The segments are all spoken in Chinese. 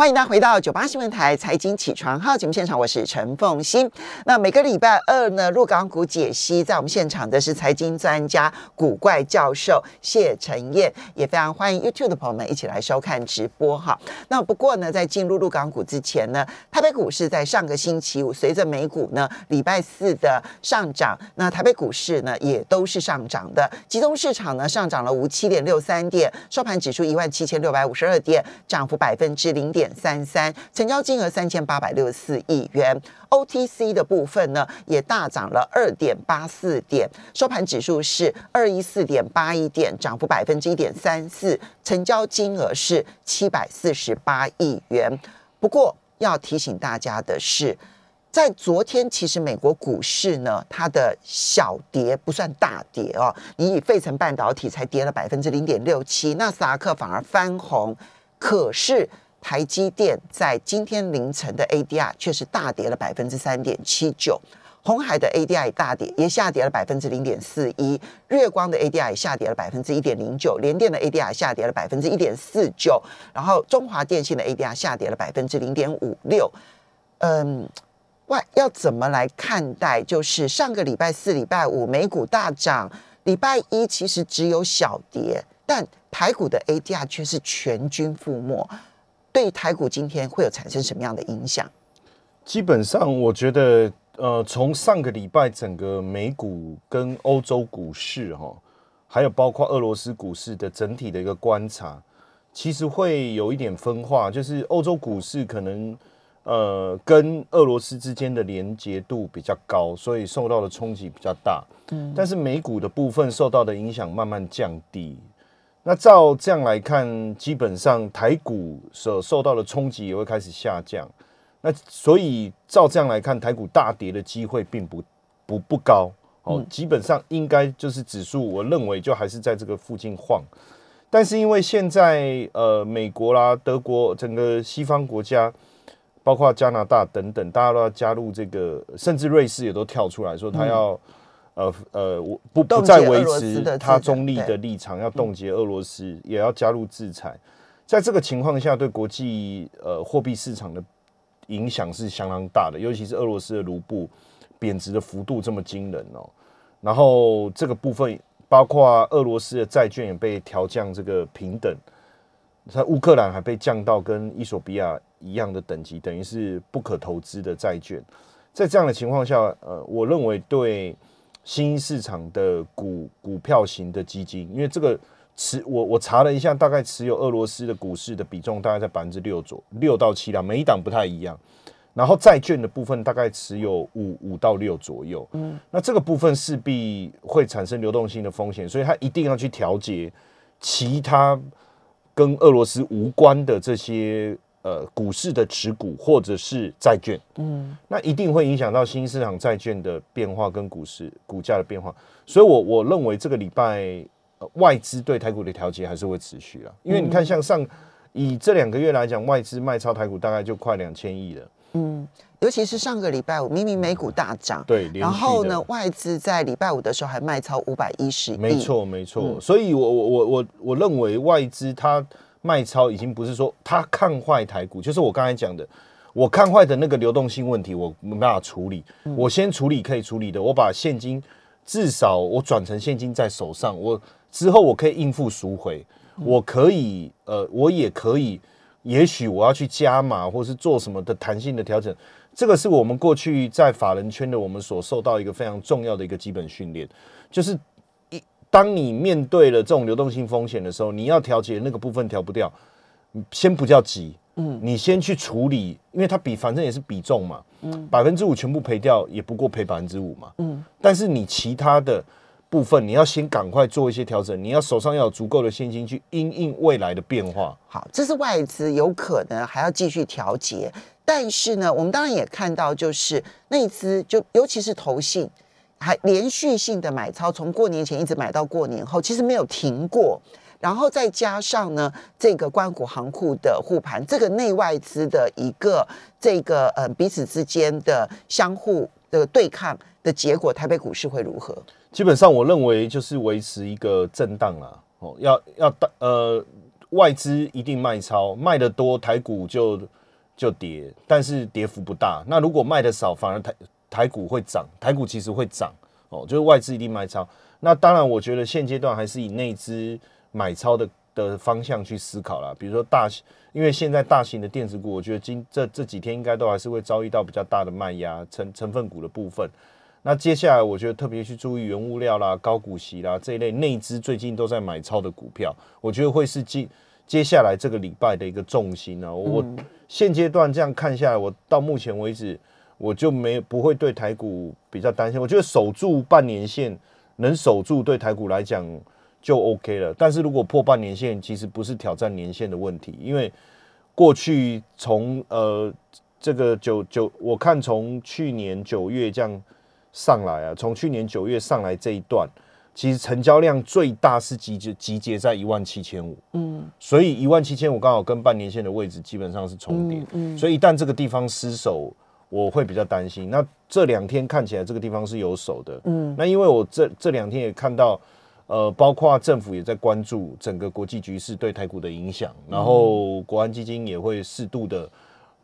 欢迎大家回到九八新闻台财经起床号节目现场，我是陈凤欣。那每个礼拜二呢，入港股解析，在我们现场的是财经专家古怪教授谢晨燕，也非常欢迎 YouTube 的朋友们一起来收看直播哈。那不过呢，在进入入港股之前呢，台北股市在上个星期五随着美股呢礼拜四的上涨，那台北股市呢也都是上涨的，集中市场呢上涨了五七点六三点，收盘指数一万七千六百五十二点，涨幅百分之零点。三三，成交金额三千八百六十四亿元。OTC 的部分呢，也大涨了二点八四点，收盘指数是二一四点八一点，涨幅百分之一点三四，成交金额是七百四十八亿元。不过要提醒大家的是，在昨天其实美国股市呢，它的小跌不算大跌哦，你以费城半导体才跌了百分之零点六七，纳斯达克反而翻红，可是。台积电在今天凌晨的 ADR 却是大跌了百分之三点七九，红海的 ADR 大跌，也下跌了百分之零点四一，月光的 ADR 下跌了百分之一点零九，联电的 ADR 下跌了百分之一点四九，然后中华电信的 ADR 下跌了百分之零点五六。嗯，外要怎么来看待？就是上个礼拜四、礼拜五美股大涨，礼拜一其实只有小跌，但台股的 ADR 却是全军覆没。对台股今天会有产生什么样的影响？基本上，我觉得，呃，从上个礼拜整个美股跟欧洲股市哈，还有包括俄罗斯股市的整体的一个观察，其实会有一点分化，就是欧洲股市可能呃跟俄罗斯之间的连接度比较高，所以受到的冲击比较大。嗯，但是美股的部分受到的影响慢慢降低。那照这样来看，基本上台股所受到的冲击也会开始下降。那所以照这样来看，台股大跌的机会并不不不高哦。基本上应该就是指数，我认为就还是在这个附近晃。但是因为现在呃美国啦、德国整个西方国家，包括加拿大等等，大家都要加入这个，甚至瑞士也都跳出来说他要。呃呃，我不不再维持他中立的立场，要冻结俄罗斯，也要加入制裁。在这个情况下，对国际呃货币市场的影响是相当大的，尤其是俄罗斯的卢布贬值的幅度这么惊人哦。然后这个部分包括俄罗斯的债券也被调降这个平等，在乌克兰还被降到跟伊索比亚一样的等级，等于是不可投资的债券。在这样的情况下，呃，我认为对。新兴市场的股股票型的基金，因为这个持我我查了一下，大概持有俄罗斯的股市的比重大概在百分之六左六到七档，每一档不太一样。然后债券的部分大概持有五五到六左右。嗯，那这个部分势必会产生流动性的风险，所以它一定要去调节其他跟俄罗斯无关的这些。呃，股市的持股或者是债券，嗯，那一定会影响到新兴市场债券的变化跟股市股价的变化，所以，我我认为这个礼拜外资对台股的调节还是会持续啊，因为你看，像上以这两个月来讲，外资卖超台股大概就快两千亿了，嗯，尤其是上个礼拜五，明明美股大涨，对，然后呢，外资在礼拜五的时候还卖超五百一十亿，没错没错，所以我我我我我认为外资它。卖超已经不是说他看坏台股，就是我刚才讲的，我看坏的那个流动性问题，我没办法处理。我先处理可以处理的，我把现金至少我转成现金在手上，我之后我可以应付赎回，我可以呃，我也可以，也许我要去加码或是做什么的弹性的调整。这个是我们过去在法人圈的我们所受到一个非常重要的一个基本训练，就是。当你面对了这种流动性风险的时候，你要调节那个部分调不掉，先不叫急，嗯，你先去处理，因为它比反正也是比重嘛，嗯，百分之五全部赔掉也不过赔百分之五嘛，嗯，但是你其他的部分你要先赶快做一些调整，你要手上要有足够的现金去因应未来的变化。好，这是外资有可能还要继续调节，但是呢，我们当然也看到就是内资就尤其是投信。还连续性的买超，从过年前一直买到过年后，其实没有停过。然后再加上呢，这个关谷行库的护盘，这个内外资的一个这个呃彼此之间的相互的对抗的结果，台北股市会如何？基本上我认为就是维持一个震荡啦。哦，要要大呃，外资一定卖超，卖的多台股就就跌，但是跌幅不大。那如果卖的少，反而台台股会涨，台股其实会涨哦，就是外资一定卖超。那当然，我觉得现阶段还是以内资买超的的方向去思考啦。比如说大，因为现在大型的电子股，我觉得今这这几天应该都还是会遭遇到比较大的卖压，成成分股的部分。那接下来，我觉得特别去注意原物料啦、高股息啦这一类内资最近都在买超的股票，我觉得会是接接下来这个礼拜的一个重心啊。我现阶段这样看下来，我到目前为止，我就没不会对台股比较担心。我觉得守住半年线。能守住对台股来讲就 OK 了，但是如果破半年线，其实不是挑战年线的问题，因为过去从呃这个九九，我看从去年九月这样上来啊，从去年九月上来这一段，其实成交量最大是集结集结在一万七千五，嗯，所以一万七千五刚好跟半年线的位置基本上是重叠，嗯，所以一旦这个地方失守。我会比较担心。那这两天看起来这个地方是有手的，嗯，那因为我这这两天也看到，呃，包括政府也在关注整个国际局势对台股的影响，然后国安基金也会适度的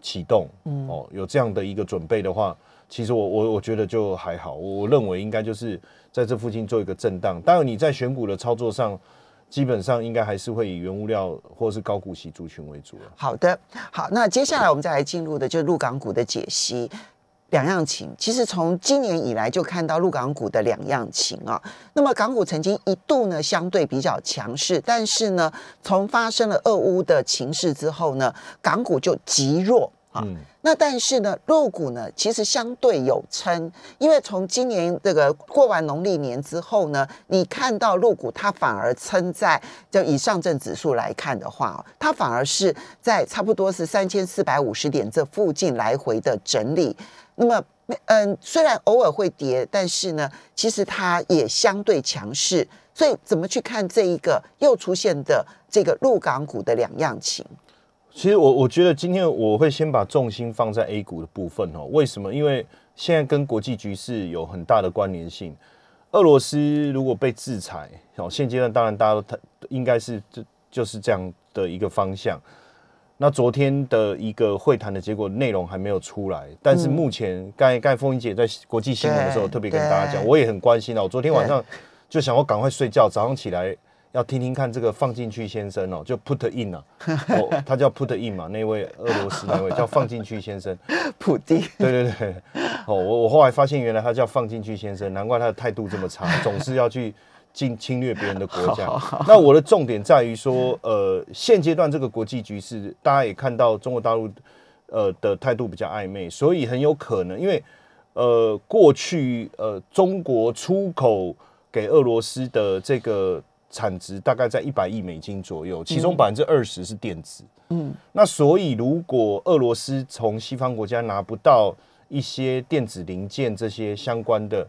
启动，嗯，哦，有这样的一个准备的话，其实我我我觉得就还好。我认为应该就是在这附近做一个震荡。当然你在选股的操作上。基本上应该还是会以原物料或是高股息族群为主好的，好，那接下来我们再来进入的就是陆港股的解析。两样情，其实从今年以来就看到陆港股的两样情啊。那么港股曾经一度呢相对比较强势，但是呢，从发生了俄乌的情势之后呢，港股就极弱。嗯，那但是呢，入股呢其实相对有撑，因为从今年这个过完农历年之后呢，你看到入股它反而撑在就以上证指数来看的话，它反而是在差不多是三千四百五十点这附近来回的整理。那么，嗯，虽然偶尔会跌，但是呢，其实它也相对强势。所以，怎么去看这一个又出现的这个入港股的两样情？其实我我觉得今天我会先把重心放在 A 股的部分哦。为什么？因为现在跟国际局势有很大的关联性。俄罗斯如果被制裁，哦，现阶段当然大家都应该是就就是这样的一个方向。那昨天的一个会谈的结果内容还没有出来，但是目前刚才刚才凤英姐在国际新闻的时候特别跟大家讲，我也很关心哦。我昨天晚上就想我赶快睡觉，早上起来。要听听看这个放进去先生哦，就 put in 啊，哦，他叫 put in 嘛，那位俄罗斯那位叫放进去先生，普丁，对对对，哦，我我后来发现原来他叫放进去先生，难怪他的态度这么差，总是要去进侵略别人的国家。那我的重点在于说，呃，现阶段这个国际局势，大家也看到中国大陆呃的态度比较暧昧，所以很有可能，因为呃过去呃中国出口给俄罗斯的这个。产值大概在一百亿美金左右，其中百分之二十是电子。嗯，那所以如果俄罗斯从西方国家拿不到一些电子零件这些相关的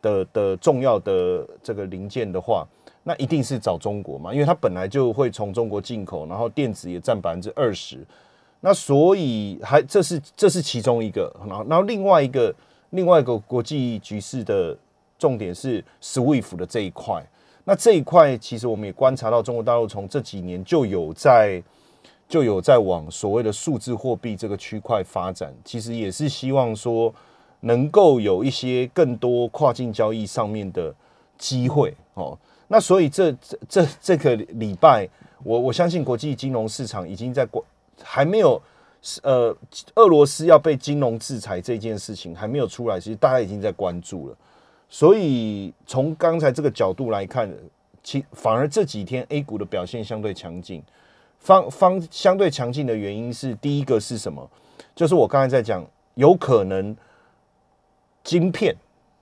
的的重要的这个零件的话，那一定是找中国嘛，因为它本来就会从中国进口，然后电子也占百分之二十。那所以还这是这是其中一个，然后然后另外一个另外一个国际局势的重点是 SWIFT 的这一块。那这一块其实我们也观察到，中国大陆从这几年就有在就有在往所谓的数字货币这个区块发展，其实也是希望说能够有一些更多跨境交易上面的机会哦。那所以这这这这个礼拜，我我相信国际金融市场已经在关还没有呃俄罗斯要被金融制裁这件事情还没有出来，其实大家已经在关注了。所以从刚才这个角度来看，其反而这几天 A 股的表现相对强劲。方方相对强劲的原因是，第一个是什么？就是我刚才在讲，有可能晶片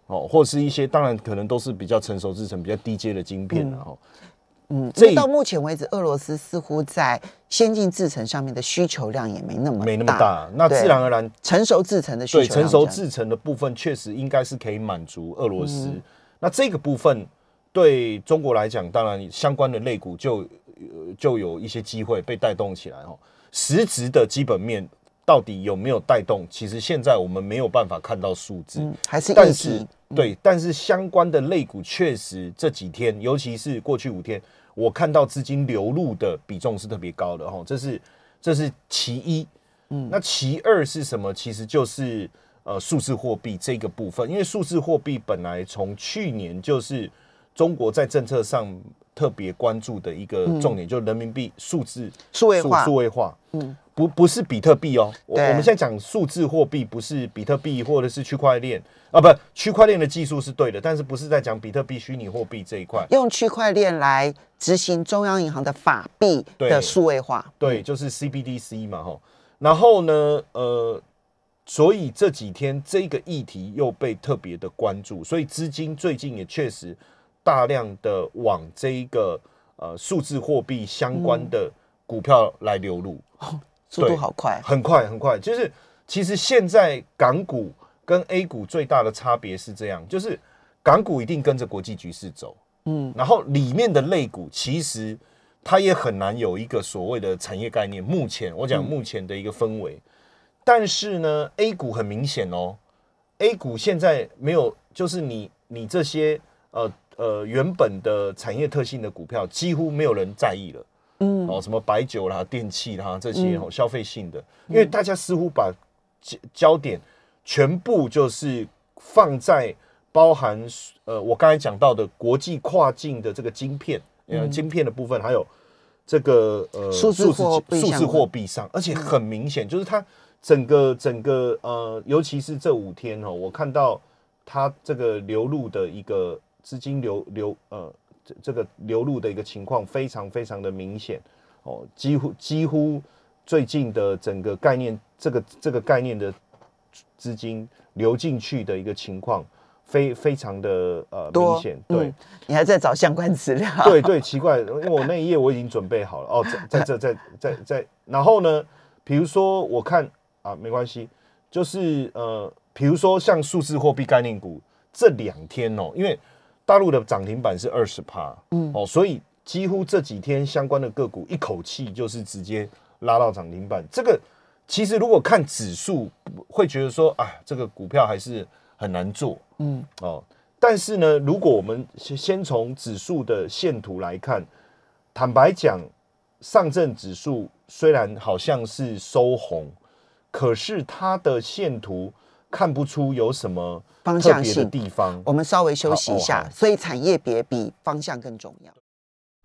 哦，或是一些当然可能都是比较成熟制成、比较低阶的晶片然后。嗯，这到目前为止，俄罗斯似乎在先进制程上面的需求量也没那么没那么大，那自然而然成熟制程的需求，对成熟制程的部分确实应该是可以满足俄罗斯。那这个部分对中国来讲，当然相关的类股就就有一些机会被带动起来哦。实质的基本面到底有没有带动？其实现在我们没有办法看到数字，还是但是对，但是相关的类股确实这几天，尤其是过去五天。我看到资金流入的比重是特别高的哈，这是这是其一。嗯，那其二是什么？其实就是呃数字货币这个部分，因为数字货币本来从去年就是中国在政策上特别关注的一个重点，就是人民币数字数位化，数位化。嗯，不不是比特币哦，我我们现在讲数字货币，不是比特币或者是区块链啊，不，区块链的技术是对的，但是不是在讲比特币虚拟货币这一块，用区块链来执行中央银行的法币的数位化，对，就是 CBDC 嘛，哈。然后呢，呃，所以这几天这个议题又被特别的关注，所以资金最近也确实大量的往这一个呃数字货币相关的股票来流入，速度好快，很快很快。就是其实现在港股跟 A 股最大的差别是这样，就是港股一定跟着国际局势走，嗯，然后里面的类股其实。它也很难有一个所谓的产业概念。目前我讲目前的一个氛围，但是呢，A 股很明显哦，A 股现在没有，就是你你这些呃呃原本的产业特性的股票，几乎没有人在意了。嗯，哦，什么白酒啦、电器啦这些哦消费性的，因为大家似乎把焦焦点全部就是放在包含呃我刚才讲到的国际跨境的这个晶片。呃，晶片的部分还有这个呃数字货数字货币上，而且很明显，就是它整个整个呃，尤其是这五天哦，我看到它这个流入的一个资金流流呃这这个流入的一个情况非常非常的明显哦，几乎几乎最近的整个概念这个这个概念的资金流进去的一个情况。非非常的呃明显，对，你还在找相关资料？对对，奇怪，因为我那一页我已经准备好了哦，在在这在在在，然后呢，比如说我看啊，没关系，就是呃，比如说像数字货币概念股这两天哦，因为大陆的涨停板是二十趴，嗯哦，所以几乎这几天相关的个股一口气就是直接拉到涨停板。这个其实如果看指数，会觉得说啊，这个股票还是。很难做，嗯哦，但是呢，如果我们先先从指数的线图来看，坦白讲，上证指数虽然好像是收红，可是它的线图看不出有什么方向性的地方。我们稍微休息一下，所以产业别比方向更重要。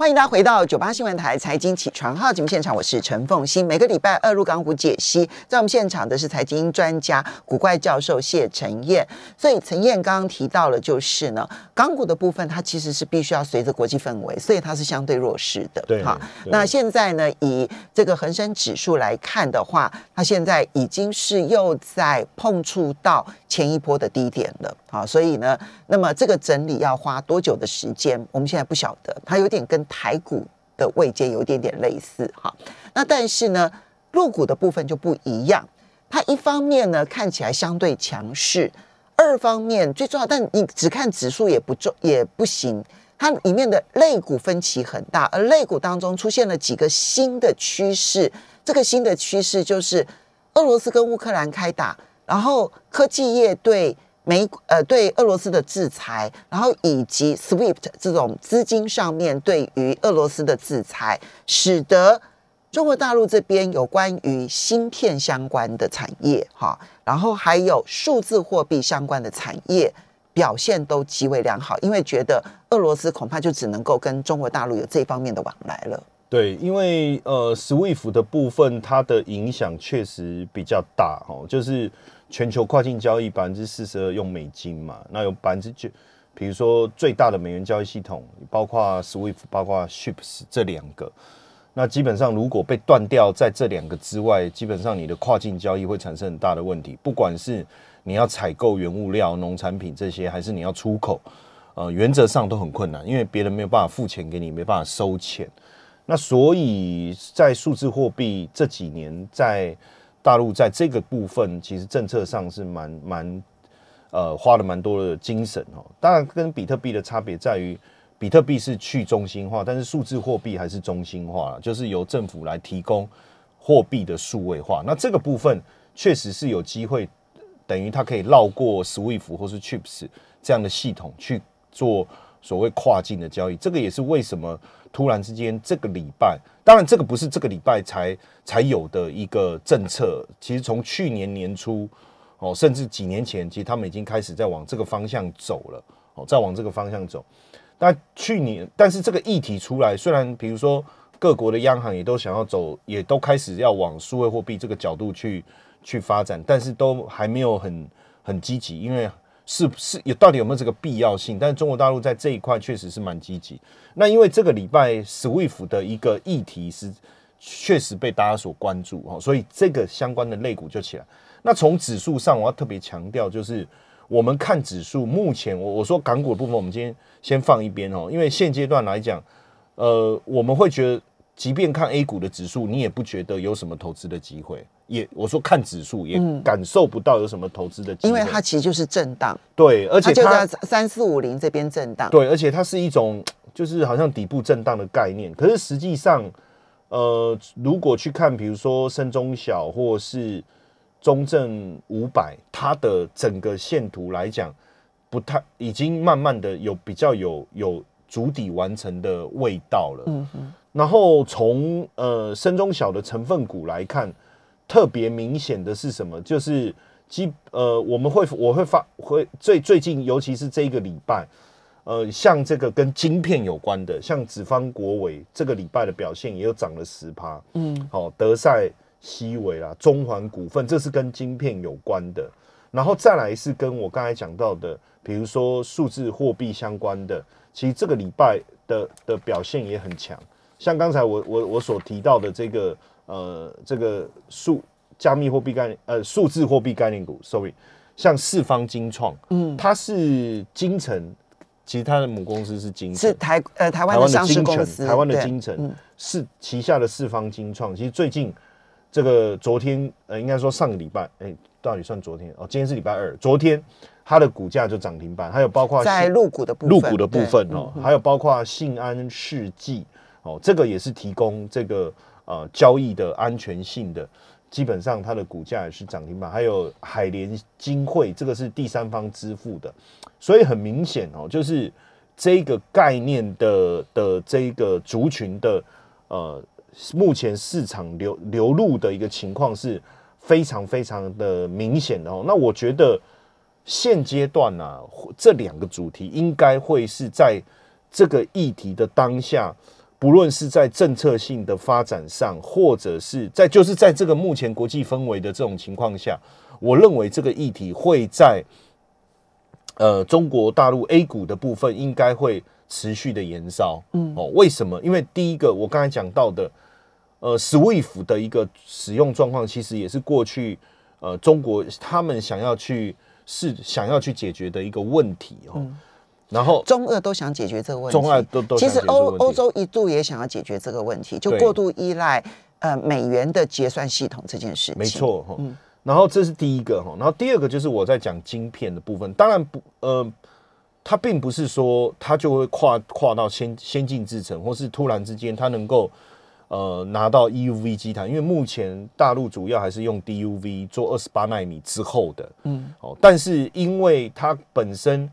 欢迎大家回到九八新闻台财经起床号节目现场，我是陈凤欣。每个礼拜二入港股解析，在我们现场的是财经专家古怪教授谢晨燕。所以陈燕刚刚提到了，就是呢，港股的部分它其实是必须要随着国际氛围，所以它是相对弱势的。对，哈，那现在呢，以这个恒生指数来看的话，它现在已经是又在碰触到前一波的低点了。好，所以呢，那么这个整理要花多久的时间？我们现在不晓得，它有点跟台股的位阶有一点点类似。哈，那但是呢，入股的部分就不一样。它一方面呢看起来相对强势，二方面最重要，但你只看指数也不重也不行。它里面的类股分歧很大，而类股当中出现了几个新的趋势。这个新的趋势就是俄罗斯跟乌克兰开打，然后科技业对。美呃对俄罗斯的制裁，然后以及 SWIFT 这种资金上面对于俄罗斯的制裁，使得中国大陆这边有关于芯片相关的产业哈，然后还有数字货币相关的产业表现都极为良好，因为觉得俄罗斯恐怕就只能够跟中国大陆有这方面的往来了。对，因为呃 SWIFT 的部分它的影响确实比较大哦，就是。全球跨境交易百分之四十二用美金嘛，那有百分之九，比如说最大的美元交易系统，包括 SWIFT，包括 Ships 这两个，那基本上如果被断掉，在这两个之外，基本上你的跨境交易会产生很大的问题。不管是你要采购原物料、农产品这些，还是你要出口，呃，原则上都很困难，因为别人没有办法付钱给你，没办法收钱。那所以在数字货币这几年在大陆在这个部分，其实政策上是蛮蛮，呃，花了蛮多的精神哦。当然，跟比特币的差别在于，比特币是去中心化，但是数字货币还是中心化，就是由政府来提供货币的数位化。那这个部分确实是有机会，等于它可以绕过 SWIFT 或是 Chips 这样的系统去做所谓跨境的交易。这个也是为什么突然之间这个礼拜，当然这个不是这个礼拜才才有的一个政策，其实从去年年初哦，甚至几年前，其实他们已经开始在往这个方向走了哦，在往这个方向走。那去年，但是这个议题出来，虽然比如说各国的央行也都想要走，也都开始要往数位货币这个角度去去发展，但是都还没有很很积极，因为是是有到底有没有这个必要性？但是中国大陆在这一块确实是蛮积极。那因为这个礼拜 SWIFT 的一个议题是确实被大家所关注哦，所以这个相关的类股就起来。那从指数上，我要特别强调就是。我们看指数，目前我我说港股的部分，我们今天先放一边哦，因为现阶段来讲，呃，我们会觉得，即便看 A 股的指数，你也不觉得有什么投资的机会，也我说看指数也感受不到有什么投资的机会，因为它其实就是震荡，对，而且它三四五零这边震荡，对，而且它是一种就是好像底部震荡的概念，可是实际上，呃，如果去看，比如说深中小或是。中证五百，它的整个线图来讲，不太已经慢慢的有比较有有主底完成的味道了。嗯哼。然后从呃深中小的成分股来看，特别明显的是什么？就是基呃我们会我会发会最最近，尤其是这一个礼拜，呃像这个跟晶片有关的，像紫方国伟这个礼拜的表现也有涨了十趴。嗯。好，德赛。西维啦，中环股份，这是跟晶片有关的，然后再来是跟我刚才讲到的，比如说数字货币相关的，其实这个礼拜的的表现也很强，像刚才我我我所提到的这个呃这个数加密货币概念呃数字货币概念股，sorry，像四方金创，嗯，它是金城，其实它的母公司是金是台呃台湾的上市公司，台湾的金城是旗下的四方金创，其实最近。这个昨天呃，应该说上个礼拜，哎，到底算昨天哦？今天是礼拜二，昨天它的股价就涨停板，还有包括在入股的部入股的部分哦，还有包括信安世纪哦，这个也是提供这个呃交易的安全性的，基本上它的股价也是涨停板，还有海联金汇，这个是第三方支付的，所以很明显哦，就是这个概念的的这个族群的呃。目前市场流流入的一个情况是非常非常的明显的哦。那我觉得现阶段呢，这两个主题应该会是在这个议题的当下，不论是在政策性的发展上，或者是在就是在这个目前国际氛围的这种情况下，我认为这个议题会在呃中国大陆 A 股的部分应该会持续的延烧。嗯，哦，为什么？因为第一个我刚才讲到的。呃，SWIFT 的一个使用状况，其实也是过去呃中国他们想要去是想要去解决的一个问题哦。然后中俄都想解决这个问题，中俄都都其实欧欧洲一度也想要解决这个问题，就过度依赖呃美元的结算系统这件事情。没错哈。然后这是第一个哈，然后第二个就是我在讲晶片的部分，当然不呃，它并不是说它就会跨跨到先先进制程，或是突然之间它能够。呃，拿到 EUV 基台，因为目前大陆主要还是用 DUV 做二十八纳米之后的，嗯，哦，但是因为它本身，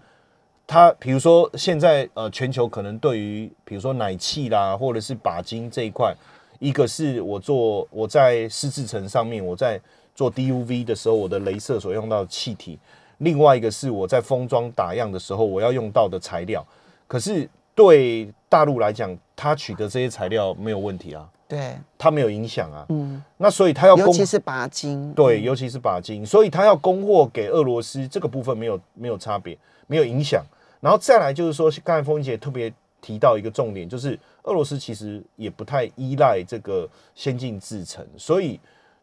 它比如说现在呃，全球可能对于比如说奶气啦，或者是钯金这一块，一个是我做我在湿制层上面，我在做 DUV 的时候，我的镭射所用到的气体，另外一个是我在封装打样的时候我要用到的材料，可是。对大陆来讲，它取得这些材料没有问题啊，对，它没有影响啊，嗯，那所以它要，尤其是钯金，对，尤其是钯金，所以它要供货给俄罗斯，这个部分没有没有差别，没有影响。然后再来就是说，刚才风姐特别提到一个重点，就是俄罗斯其实也不太依赖这个先进制程，所以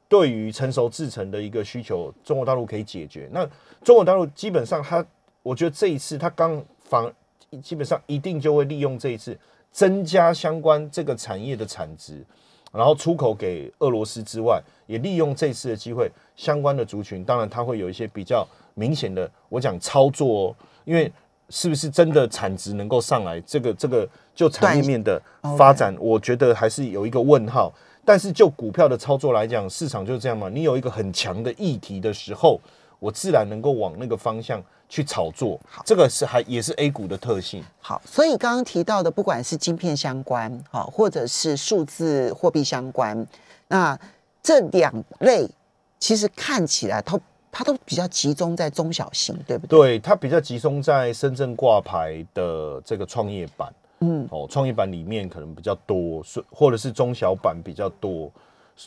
对于成熟制程的一个需求，中国大陆可以解决。那中国大陆基本上，他我觉得这一次他刚反。基本上一定就会利用这一次增加相关这个产业的产值，然后出口给俄罗斯之外，也利用这次的机会，相关的族群，当然它会有一些比较明显的，我讲操作哦，因为是不是真的产值能够上来，这个这个就产业面的发展，我觉得还是有一个问号。但是就股票的操作来讲，市场就是这样嘛，你有一个很强的议题的时候。我自然能够往那个方向去炒作。这个是还也是 A 股的特性。好，所以刚刚提到的，不管是晶片相关，好，或者是数字货币相关，那这两类其实看起来它它都比较集中在中小型，对不对？对，它比较集中在深圳挂牌的这个创业板。嗯，哦，创业板里面可能比较多，是或者是中小板比较多。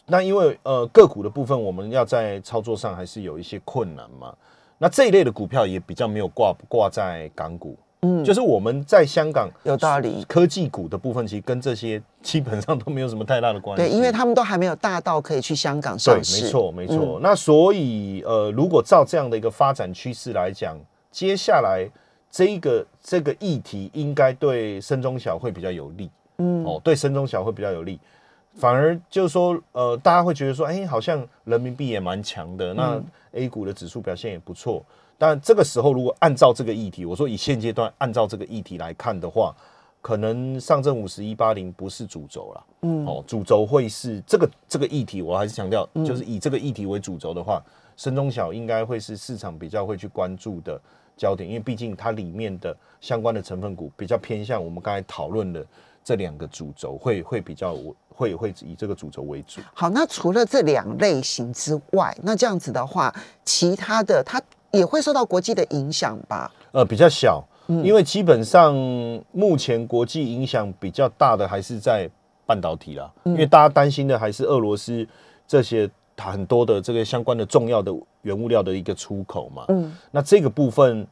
那因为呃个股的部分，我们要在操作上还是有一些困难嘛。那这一类的股票也比较没有挂挂在港股。嗯，就是我们在香港有道理，科技股的部分其实跟这些基本上都没有什么太大的关系。对，因为他们都还没有大到可以去香港上市。没错，没错。那所以呃，如果照这样的一个发展趋势来讲，接下来。这一个这个议题应该对深中小会比较有利，嗯，哦，对深中小会比较有利，反而就是说，呃，大家会觉得说，哎，好像人民币也蛮强的，那 A 股的指数表现也不错。但这个时候，如果按照这个议题，我说以现阶段按照这个议题来看的话，可能上证五十一八零不是主轴了，嗯，哦，主轴会是这个这个议题，我还是强调，就是以这个议题为主轴的话，深中小应该会是市场比较会去关注的。焦点，因为毕竟它里面的相关的成分股比较偏向我们刚才讨论的这两个主轴，会会比较会会以这个主轴为主。好，那除了这两类型之外，那这样子的话，其他的它也会受到国际的影响吧？呃，比较小，因为基本上目前国际影响比较大的还是在半导体啦，因为大家担心的还是俄罗斯这些。很多的这个相关的重要的原物料的一个出口嘛，嗯，那这个部分，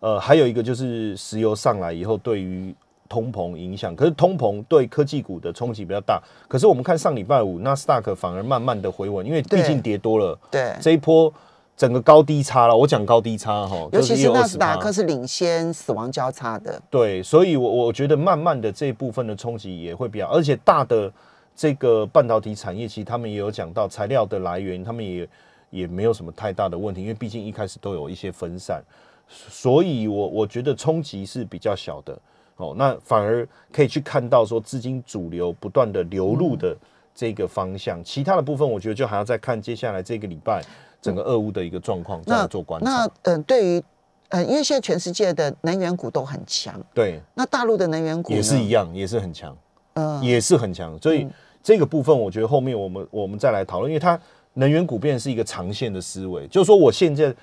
呃，还有一个就是石油上来以后对于通膨影响，可是通膨对科技股的冲击比较大。可是我们看上礼拜五纳斯达克反而慢慢的回稳，因为毕竟跌多了，对这一波整个高低差了。我讲高低差哈，尤其是纳斯达克是领先死亡交叉的，对，所以我我觉得慢慢的这一部分的冲击也会比较，而且大的。这个半导体产业，其实他们也有讲到材料的来源，他们也也没有什么太大的问题，因为毕竟一开始都有一些分散，所以我我觉得冲击是比较小的哦。那反而可以去看到说资金主流不断的流入的这个方向，其他的部分我觉得就还要再看接下来这个礼拜整个俄乌的一个状况再做观察。那嗯，对于呃，因为现在全世界的能源股都很强，对，那大陆的能源股也是一样，也是很强，嗯，也是很强，所以。这个部分，我觉得后面我们我们再来讨论，因为它能源股变是一个长线的思维，就是说我现在。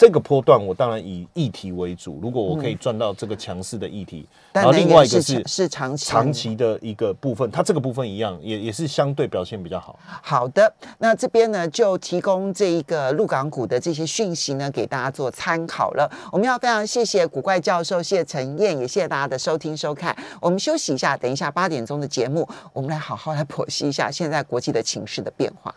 这个波段，我当然以议题为主。如果我可以赚到这个强势的议题，然后另外一个是是长期长期的一个部分，它这个部分一样，也也是相对表现比较好。好的，那这边呢就提供这一个陆港股的这些讯息呢，给大家做参考了。我们要非常谢谢古怪教授谢陈燕，也谢谢大家的收听收看。我们休息一下，等一下八点钟的节目，我们来好好来剖析一下现在国际的情势的变化。